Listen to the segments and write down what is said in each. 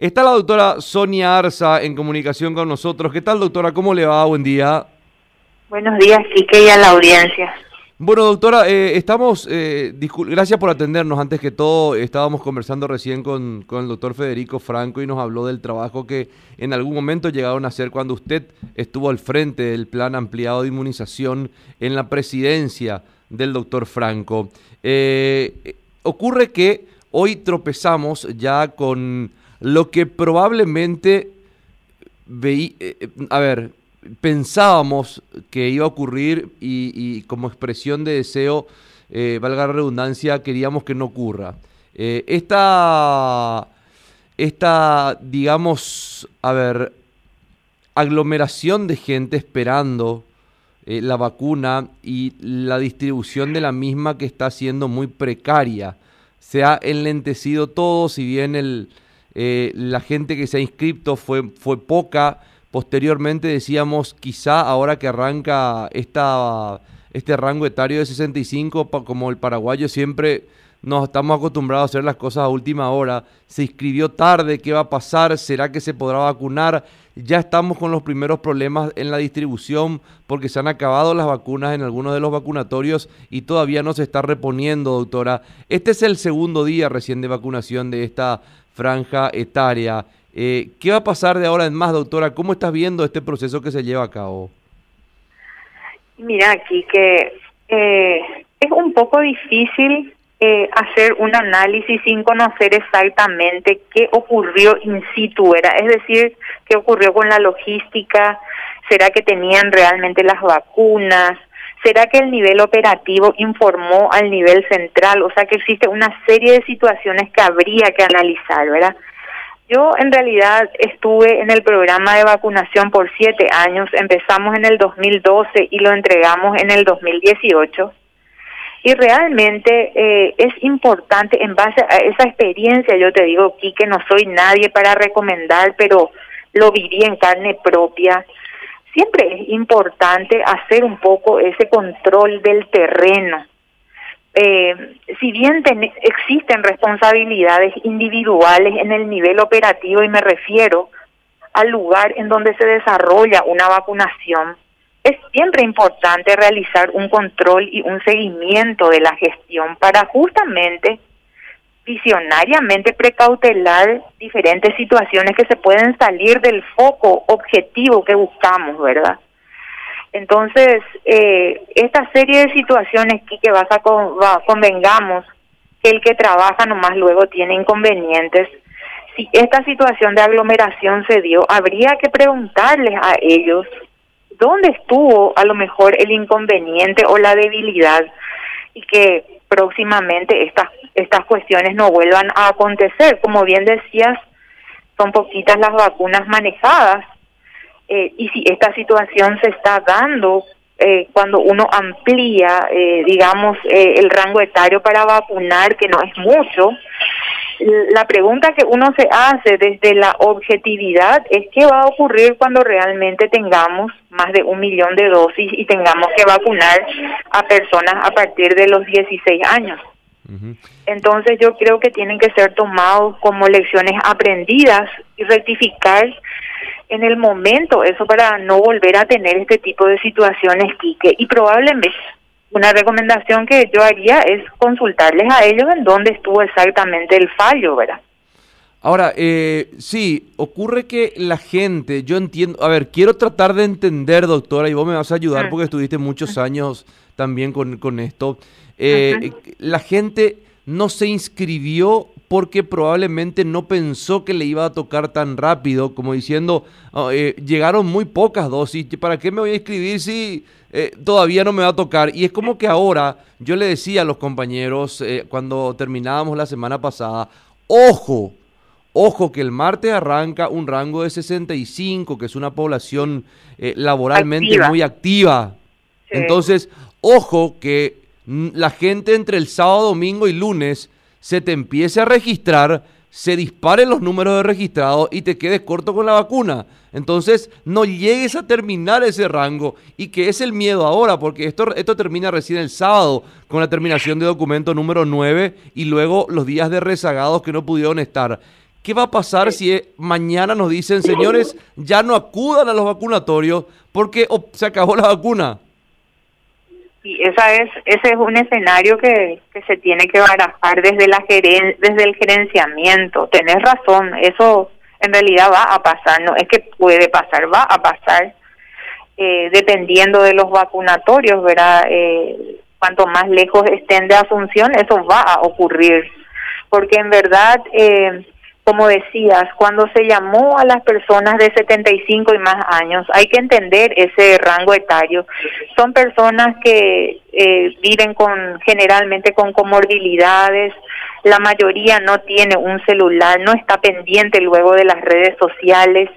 Está la doctora Sonia Arza en comunicación con nosotros. ¿Qué tal, doctora? ¿Cómo le va? Buen día. Buenos días, Quique, y a la audiencia. Bueno, doctora, eh, estamos, eh, gracias por atendernos. Antes que todo, estábamos conversando recién con, con, el doctor Federico Franco y nos habló del trabajo que en algún momento llegaron a hacer cuando usted estuvo al frente del plan ampliado de inmunización en la presidencia del doctor Franco. Eh, ocurre que hoy tropezamos ya con lo que probablemente veí, a ver, pensábamos que iba a ocurrir y, como expresión de deseo, eh, valga la redundancia, queríamos que no ocurra. Eh, esta, esta, digamos, a ver, aglomeración de gente esperando eh, la vacuna y la distribución de la misma que está siendo muy precaria. Se ha enlentecido todo, si bien el, la gente que se ha inscrito fue, fue poca, Posteriormente decíamos, quizá ahora que arranca esta, este rango etario de 65, como el paraguayo siempre nos estamos acostumbrados a hacer las cosas a última hora. Se inscribió tarde, ¿qué va a pasar? ¿Será que se podrá vacunar? Ya estamos con los primeros problemas en la distribución porque se han acabado las vacunas en algunos de los vacunatorios y todavía no se está reponiendo, doctora. Este es el segundo día recién de vacunación de esta franja etaria. Eh, ¿Qué va a pasar de ahora en más, doctora? ¿Cómo estás viendo este proceso que se lleva a cabo? Mira, aquí que eh, es un poco difícil eh, hacer un análisis sin conocer exactamente qué ocurrió in situ, era, es decir, qué ocurrió con la logística, será que tenían realmente las vacunas, será que el nivel operativo informó al nivel central, o sea que existe una serie de situaciones que habría que analizar, ¿verdad? Yo en realidad estuve en el programa de vacunación por siete años, empezamos en el 2012 y lo entregamos en el 2018. Y realmente eh, es importante, en base a esa experiencia, yo te digo, que no soy nadie para recomendar, pero lo viví en carne propia. Siempre es importante hacer un poco ese control del terreno. Eh, si bien existen responsabilidades individuales en el nivel operativo y me refiero al lugar en donde se desarrolla una vacunación, es siempre importante realizar un control y un seguimiento de la gestión para justamente visionariamente precautelar diferentes situaciones que se pueden salir del foco objetivo que buscamos, ¿verdad? Entonces, eh, esta serie de situaciones que, vas a convengamos que el que trabaja nomás luego tiene inconvenientes. Si esta situación de aglomeración se dio, habría que preguntarles a ellos dónde estuvo a lo mejor el inconveniente o la debilidad y que próximamente estas estas cuestiones no vuelvan a acontecer. Como bien decías, son poquitas las vacunas manejadas eh, y si esta situación se está dando eh, cuando uno amplía, eh, digamos, el rango etario para vacunar, que no es mucho, la pregunta que uno se hace desde la objetividad es qué va a ocurrir cuando realmente tengamos más de un millón de dosis y tengamos que vacunar a personas a partir de los 16 años. Entonces yo creo que tienen que ser tomados como lecciones aprendidas y rectificar en el momento eso para no volver a tener este tipo de situaciones, Quique. Y probablemente una recomendación que yo haría es consultarles a ellos en dónde estuvo exactamente el fallo, ¿verdad? Ahora, eh, sí, ocurre que la gente, yo entiendo, a ver, quiero tratar de entender, doctora, y vos me vas a ayudar mm. porque estuviste muchos años también con, con esto. Eh, la gente no se inscribió porque probablemente no pensó que le iba a tocar tan rápido, como diciendo, oh, eh, llegaron muy pocas dosis, ¿para qué me voy a inscribir si eh, todavía no me va a tocar? Y es como que ahora, yo le decía a los compañeros eh, cuando terminábamos la semana pasada, ojo, ojo que el martes arranca un rango de 65, que es una población laboralmente muy activa. Entonces, ojo que la gente entre el sábado, domingo y lunes se te empiece a registrar, se disparen los números de registrados y te quedes corto con la vacuna. Entonces, no llegues a terminar ese rango y que es el miedo ahora, porque esto, termina recién el sábado con la terminación de documento número 9 y luego los días de rezagados que no pudieron estar. ¿Qué va a pasar si eh, mañana nos dicen, señores, ya no acudan a los vacunatorios porque se acabó la vacuna? Y esa es, ese es un escenario que, que se tiene que barajar desde, la desde el gerenciamiento. Tenés razón, eso en realidad va a pasar, no es que puede pasar, va a pasar. Eh, dependiendo de los vacunatorios, ¿verdad? Eh, cuanto más lejos estén de Asunción, eso va a ocurrir. Porque en verdad, eh, como decías, cuando se llamó a las personas de 75 y más años, hay que entender ese rango etario. Son personas que eh, viven con generalmente con comorbilidades, la mayoría no tiene un celular, no está pendiente luego de las redes sociales,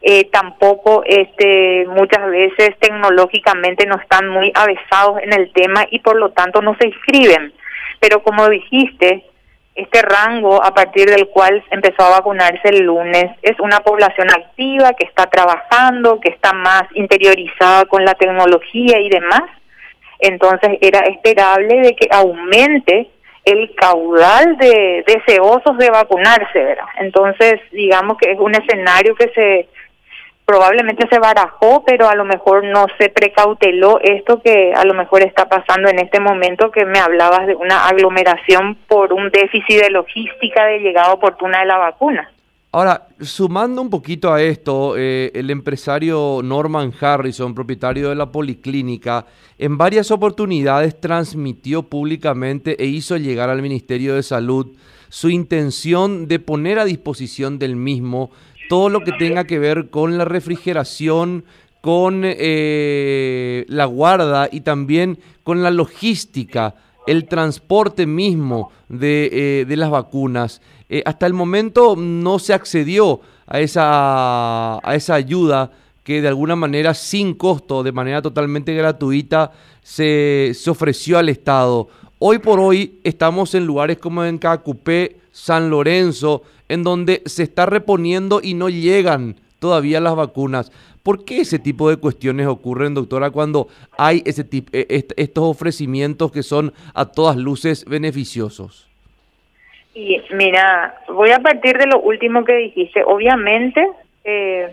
eh, tampoco este, muchas veces tecnológicamente no están muy avesados en el tema y por lo tanto no se inscriben. Pero como dijiste, este rango a partir del cual empezó a vacunarse el lunes es una población activa que está trabajando, que está más interiorizada con la tecnología y demás. Entonces era esperable de que aumente el caudal de deseosos de vacunarse, ¿verdad? Entonces, digamos que es un escenario que se probablemente se barajó, pero a lo mejor no se precauteló esto que a lo mejor está pasando en este momento, que me hablabas de una aglomeración por un déficit de logística de llegada oportuna de la vacuna. Ahora, sumando un poquito a esto, eh, el empresario Norman Harrison, propietario de la Policlínica, en varias oportunidades transmitió públicamente e hizo llegar al Ministerio de Salud su intención de poner a disposición del mismo todo lo que tenga que ver con la refrigeración, con eh, la guarda y también con la logística, el transporte mismo de, eh, las vacunas. Eh, hasta el momento no se accedió a esa, a esa ayuda que de alguna manera sin costo, de manera totalmente gratuita, se, se ofreció al Estado. Hoy por hoy estamos en lugares como en Cacupé, San Lorenzo, en donde se está reponiendo y no llegan todavía las vacunas. ¿Por qué ese tipo de cuestiones ocurren, doctora, cuando hay ese tipo, e, estos ofrecimientos que son a todas luces beneficiosos? Y mira, voy a partir de lo último que dijiste. Obviamente, eh,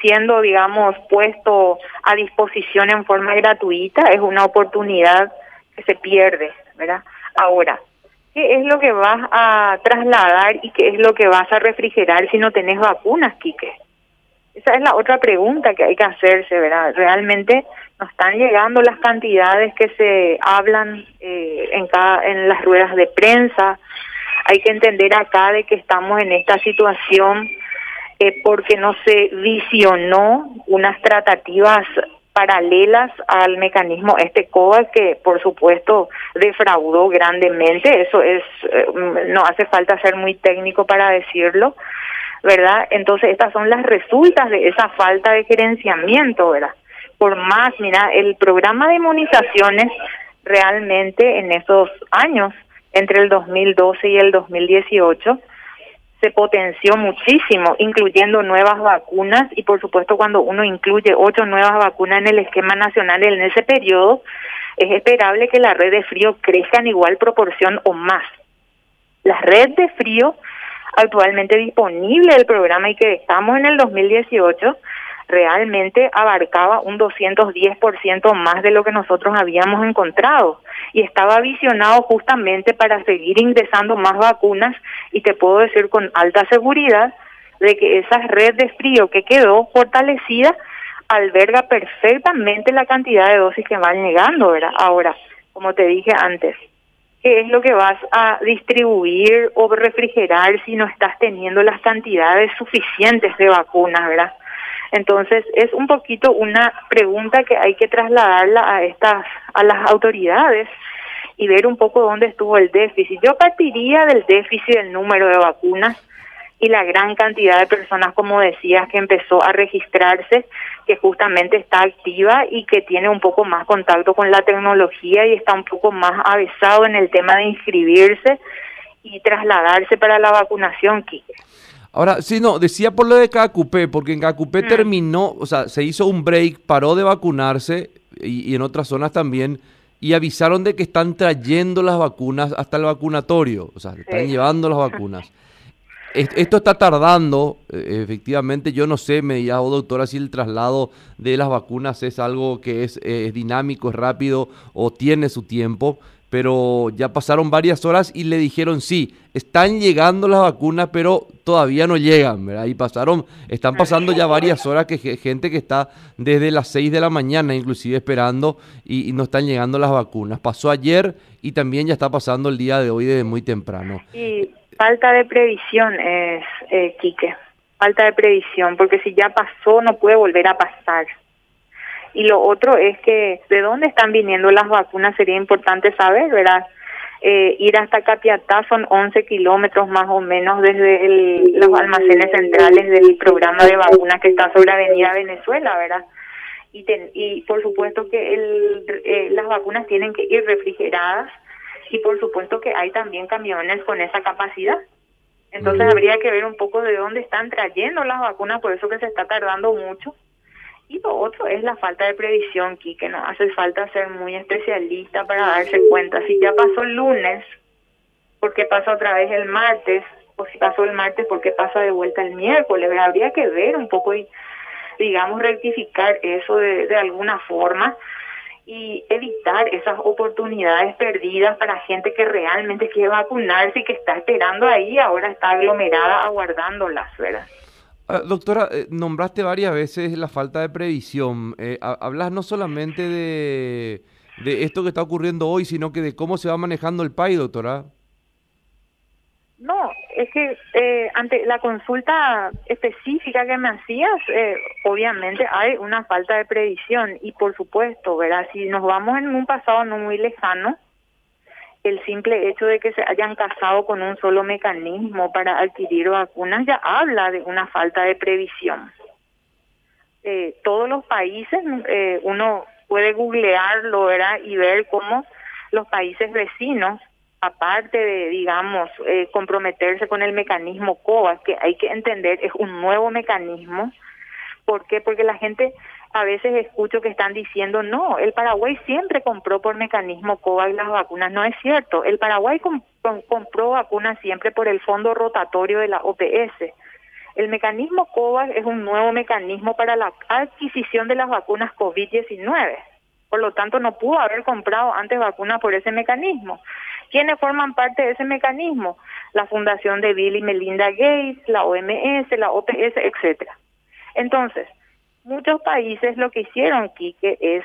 siendo, digamos, puesto a disposición en forma gratuita, es una oportunidad que se pierde, ¿verdad? Ahora, ¿Qué es lo que vas a trasladar y qué es lo que vas a refrigerar si no tenés vacunas, Quique? Esa es la otra pregunta que hay que hacerse, ¿verdad? Realmente no están llegando las cantidades que se hablan eh, en, cada, en las ruedas de prensa. Hay que entender acá de que estamos en esta situación eh, porque no se visionó unas tratativas paralelas al mecanismo este COVAX que por supuesto defraudó grandemente, eso es eh, no hace falta ser muy técnico para decirlo, ¿verdad? Entonces estas son las resultas de esa falta de gerenciamiento, ¿verdad? Por más, mira, el programa de inmunizaciones realmente en esos años entre el 2012 y el 2018 se potenció muchísimo, incluyendo nuevas vacunas y por supuesto cuando uno incluye ocho nuevas vacunas en el esquema nacional en ese periodo, es esperable que la red de frío crezca en igual proporción o más. La red de frío actualmente disponible del programa y que estamos en el 2018 realmente abarcaba un 210% más de lo que nosotros habíamos encontrado y estaba visionado justamente para seguir ingresando más vacunas y te puedo decir con alta seguridad de que esa red de frío que quedó fortalecida alberga perfectamente la cantidad de dosis que van llegando, ¿verdad? Ahora, como te dije antes, ¿qué es lo que vas a distribuir o refrigerar si no estás teniendo las cantidades suficientes de vacunas, ¿verdad? Entonces, es un poquito una pregunta que hay que trasladarla a estas a las autoridades y ver un poco dónde estuvo el déficit. Yo partiría del déficit del número de vacunas y la gran cantidad de personas, como decías, que empezó a registrarse, que justamente está activa y que tiene un poco más contacto con la tecnología y está un poco más avesado en el tema de inscribirse y trasladarse para la vacunación, Kike. Ahora, sí, no, decía por lo de Cacupé, porque en Cacupé mm. terminó, o sea, se hizo un break, paró de vacunarse y, en otras zonas también, y avisaron de que están trayendo las vacunas hasta el vacunatorio, o sea, están llevando las vacunas. Esto está tardando, eh, efectivamente, yo no sé, me dirá, oh, doctora, si el traslado de las vacunas es algo que es, es dinámico, es rápido o tiene su tiempo, pero ya pasaron varias horas y le dijeron sí, están llegando las vacunas, pero todavía no llegan, ¿verdad? Y pasaron, están pasando ya varias horas que gente que está desde las 6 de la mañana inclusive esperando y, no están llegando las vacunas. Pasó ayer y también ya está pasando el día de hoy desde muy temprano. Y falta de previsión es, eh, Quique, falta de previsión, porque si ya pasó no puede volver a pasar. Y lo otro es que de dónde están viniendo las vacunas sería importante saber, ¿verdad? Eh, ir hasta Capiatá son 11 kilómetros más o menos desde los almacenes centrales del programa de vacunas que está sobre Avenida Venezuela, ¿verdad? Y, y por supuesto que el, eh, las vacunas tienen que ir refrigeradas y por supuesto que hay también camiones con esa capacidad. Entonces habría que ver un poco de dónde están trayendo las vacunas, por eso que se está tardando mucho y lo otro es la falta de previsión, que no hace falta ser muy especialista para darse cuenta. Si ya pasó el lunes, ¿por qué pasa otra vez el martes? O si pasó el martes, ¿por qué pasa de vuelta el miércoles? Habría que ver un poco y, digamos, rectificar eso de, alguna forma y evitar esas oportunidades perdidas para gente que realmente quiere vacunarse y que está esperando ahí, ahora está aglomerada aguardándolas, ¿verdad? Ah, doctora, eh, nombraste varias veces la falta de previsión. Eh, hablas no solamente de, de, esto que está ocurriendo hoy, sino que de cómo se va manejando el país, doctora. No, es que eh, ante la consulta específica que me hacías, obviamente hay una falta de previsión y por supuesto, ¿verdad? Si nos vamos en un pasado no muy lejano, el simple hecho de que se hayan casado con un solo mecanismo para adquirir vacunas ya habla de una falta de previsión. Eh, todos los países, eh, uno puede googlearlo ¿verdad? y ver cómo los países vecinos, aparte de, digamos, eh, comprometerse con el mecanismo COVAX, que hay que entender es un nuevo mecanismo, ¿por qué? Porque la gente a veces escucho que están diciendo, no, el Paraguay siempre compró por mecanismo COVAX las vacunas. No es cierto, el Paraguay compró vacunas siempre por el fondo rotatorio de la OPS. El mecanismo COVAX es un nuevo mecanismo para la adquisición de las vacunas COVID-19. Por lo tanto, no pudo haber comprado antes vacunas por ese mecanismo. ¿Quiénes forman parte de ese mecanismo? La Fundación de Bill y Melinda Gates, la OMS, la OPS, etcétera. Entonces, muchos países lo que hicieron, Quique, es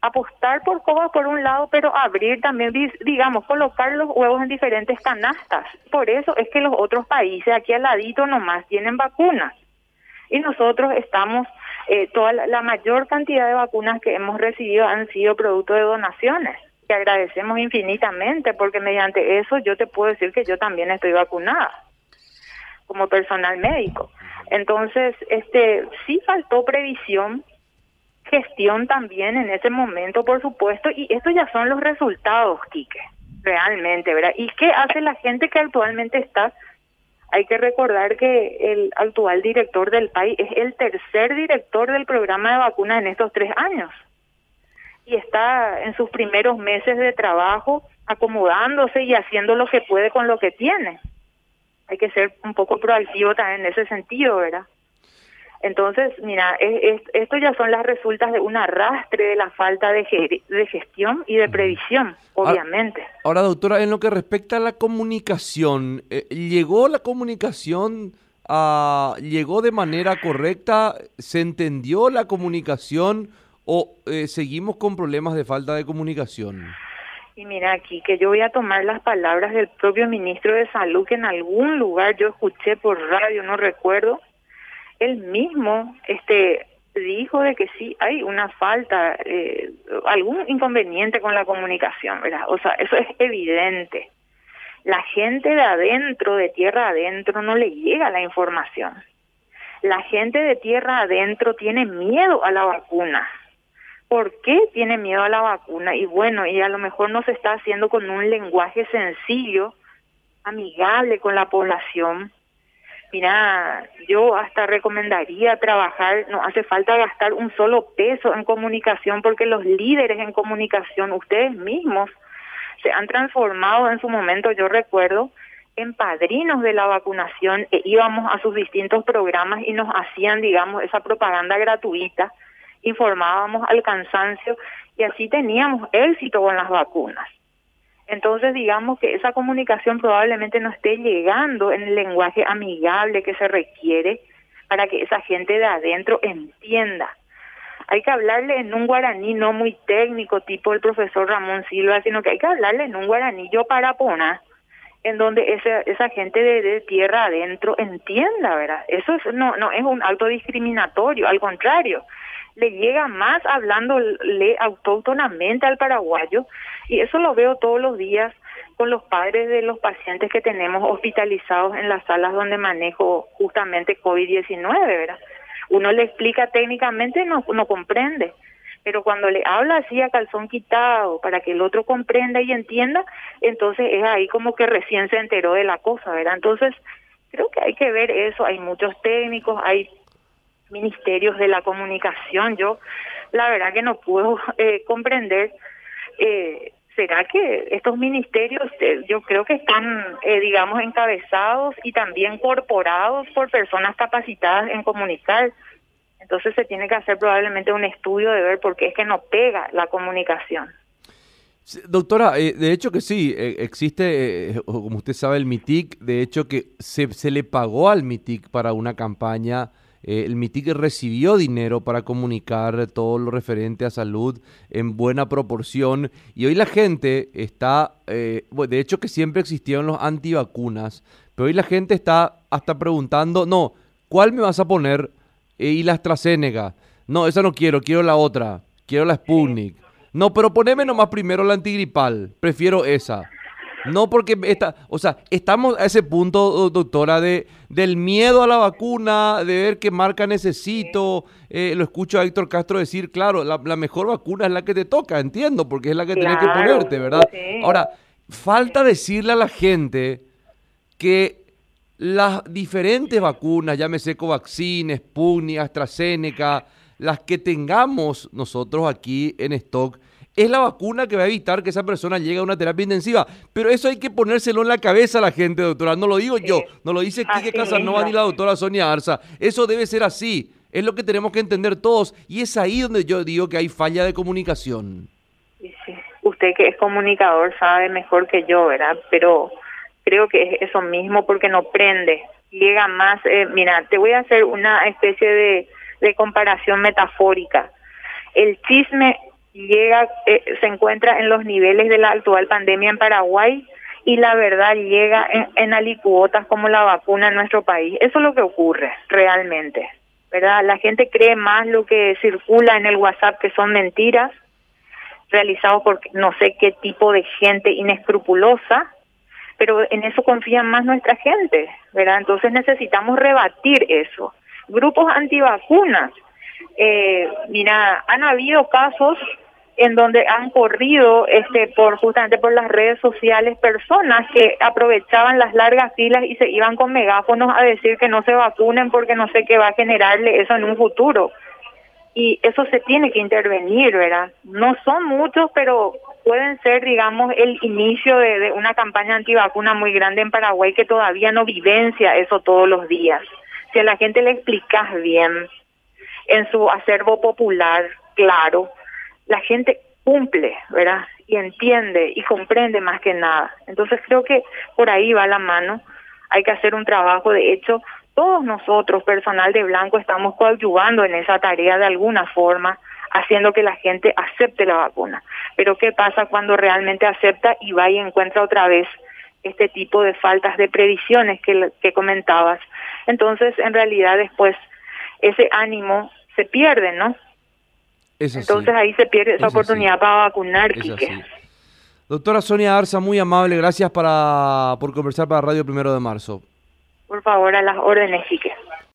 apostar por cosas por un lado, pero abrir también, digamos, colocar los huevos en diferentes canastas. Por eso es que los otros países aquí al ladito nomás tienen vacunas. Y nosotros estamos, eh, toda la, mayor cantidad de vacunas que hemos recibido han sido producto de donaciones, que agradecemos infinitamente, porque mediante eso yo te puedo decir que yo también estoy vacunada como personal médico. Entonces, este, sí faltó previsión, gestión también en ese momento, por supuesto, y estos ya son los resultados, Quique, realmente, ¿verdad? ¿Y qué hace la gente que actualmente está? Hay que recordar que el actual director del país es el tercer director del programa de vacunas en estos tres años y está en sus primeros meses de trabajo acomodándose y haciendo lo que puede con lo que tiene hay que ser un poco proactivo también en ese sentido, ¿verdad? Entonces, mira, esto ya son las resultas de un arrastre de la falta de, de gestión y de previsión, obviamente. Ahora, doctora, en lo que respecta a la comunicación, eh, ¿llegó la comunicación, a, llegó de manera correcta? ¿Se entendió la comunicación o eh, seguimos con problemas de falta de comunicación? Y mira aquí que yo voy a tomar las palabras del propio ministro de Salud que en algún lugar yo escuché por radio, no recuerdo, él mismo este dijo de que sí hay una falta, eh, algún inconveniente con la comunicación, ¿verdad? O sea, eso es evidente. La gente de adentro, de tierra adentro, no le llega la información. La gente de tierra adentro tiene miedo a la vacuna ¿Por qué tiene miedo a la vacuna? Y bueno, y a lo mejor no se está haciendo con un lenguaje sencillo, amigable con la población. Mira, yo hasta recomendaría trabajar, no hace falta gastar un solo peso en comunicación porque los líderes en comunicación, ustedes mismos, se han transformado en su momento, yo recuerdo, en padrinos de la vacunación, e íbamos a sus distintos programas y nos hacían, digamos, esa propaganda gratuita, informábamos al cansancio y así teníamos éxito con las vacunas. Entonces, digamos que esa comunicación probablemente no esté llegando en el lenguaje amigable que se requiere para que esa gente de adentro entienda. Hay que hablarle en un guaraní no muy técnico, tipo el profesor Ramón Silva, sino que hay que hablarle en un guaraní yo para poner en donde esa, esa gente de, tierra adentro entienda, ¿verdad? Eso no, no es un acto discriminatorio, al contrario, le llega más hablándole autóctonamente al paraguayo y eso lo veo todos los días con los padres de los pacientes que tenemos hospitalizados en las salas donde manejo justamente COVID-19, ¿verdad? Uno le explica técnicamente, no, no comprende pero cuando le habla así a calzón quitado para que el otro comprenda y entienda, entonces es ahí como que recién se enteró de la cosa, ¿verdad? Entonces, creo que hay que ver eso, hay muchos técnicos, hay ministerios de la comunicación, yo la verdad que no puedo eh, comprender, eh, ¿será que estos ministerios eh, yo creo que están, eh, digamos, encabezados y también corporados por personas capacitadas en comunicar? Entonces se tiene que hacer probablemente un estudio de ver por qué es que no pega la comunicación. Doctora, eh, de hecho que sí, eh, existe, eh, como usted sabe, el MITIC, de hecho que se, se le pagó al MITIC para una campaña, el MITIC recibió dinero para comunicar todo lo referente a salud en buena proporción y hoy la gente está, de hecho que siempre existieron los antivacunas, pero hoy la gente está hasta preguntando, no, ¿cuál me vas a poner? y la AstraZeneca. No, esa no quiero, quiero la otra. Quiero la Sputnik. No, pero poneme nomás primero la antigripal. Prefiero esa. No porque esta, o sea, estamos a ese punto, doctora, de del miedo a la vacuna, de ver qué marca necesito. Eh, lo escucho a Héctor Castro decir, claro, la, mejor vacuna es la que te toca, entiendo, porque es la que tienes que ponerte, ¿verdad? Ahora, falta decirle a la gente que las diferentes vacunas, llámese Covaxin, Sputnik, AstraZeneca, las que tengamos nosotros aquí en stock, es la vacuna que va a evitar que esa persona llegue a una terapia intensiva. Pero eso hay que ponérselo en la cabeza a la gente, doctora. No lo digo yo, no lo dice Quique Casanova ni la doctora Sonia Arza. Eso debe ser así. Es lo que tenemos que entender todos. Y es ahí donde yo digo que hay falla de comunicación. Usted que es comunicador sabe mejor que yo, ¿verdad? Pero creo que es eso mismo porque no prende, llega más, eh, mira, te voy a hacer una especie de, de comparación metafórica. El chisme llega, eh, se encuentra en los niveles de la actual pandemia en Paraguay y la verdad llega en, en alicuotas como la vacuna en nuestro país. Eso es lo que ocurre realmente, ¿verdad? La gente cree más lo que circula en el WhatsApp que son mentiras realizados por no sé qué tipo de gente inescrupulosa pero en eso confía más nuestra gente, ¿verdad? Entonces necesitamos rebatir eso. Grupos antivacunas, eh, mira, han habido casos en donde han corrido este por justamente por las redes sociales personas que aprovechaban las largas filas y se iban con megáfonos a decir que no se vacunen porque no sé qué va a generarle eso en un futuro. Y eso se tiene que intervenir, ¿verdad? No son muchos, pero pueden ser, digamos, el inicio de, una campaña antivacuna muy grande en Paraguay que todavía no vivencia eso todos los días. Si a la gente le explicas bien en su acervo popular, claro, la gente cumple, ¿verdad? Y entiende y comprende más que nada. Entonces creo que por ahí va la mano. Hay que hacer un trabajo, de hecho, todos nosotros, personal de Blanco, estamos coadyuvando en esa tarea de alguna forma haciendo que la gente acepte la vacuna. Pero ¿qué pasa cuando realmente acepta y va y encuentra otra vez este tipo de faltas de previsiones que, que comentabas? Entonces, en realidad después ese ánimo se pierde, ¿no? Entonces ahí se pierde esa oportunidad para vacunar, Quique. Doctora Sonia Arza, muy amable, gracias para, por conversar para Radio Primero de Marzo. Por favor, a las órdenes, Quique.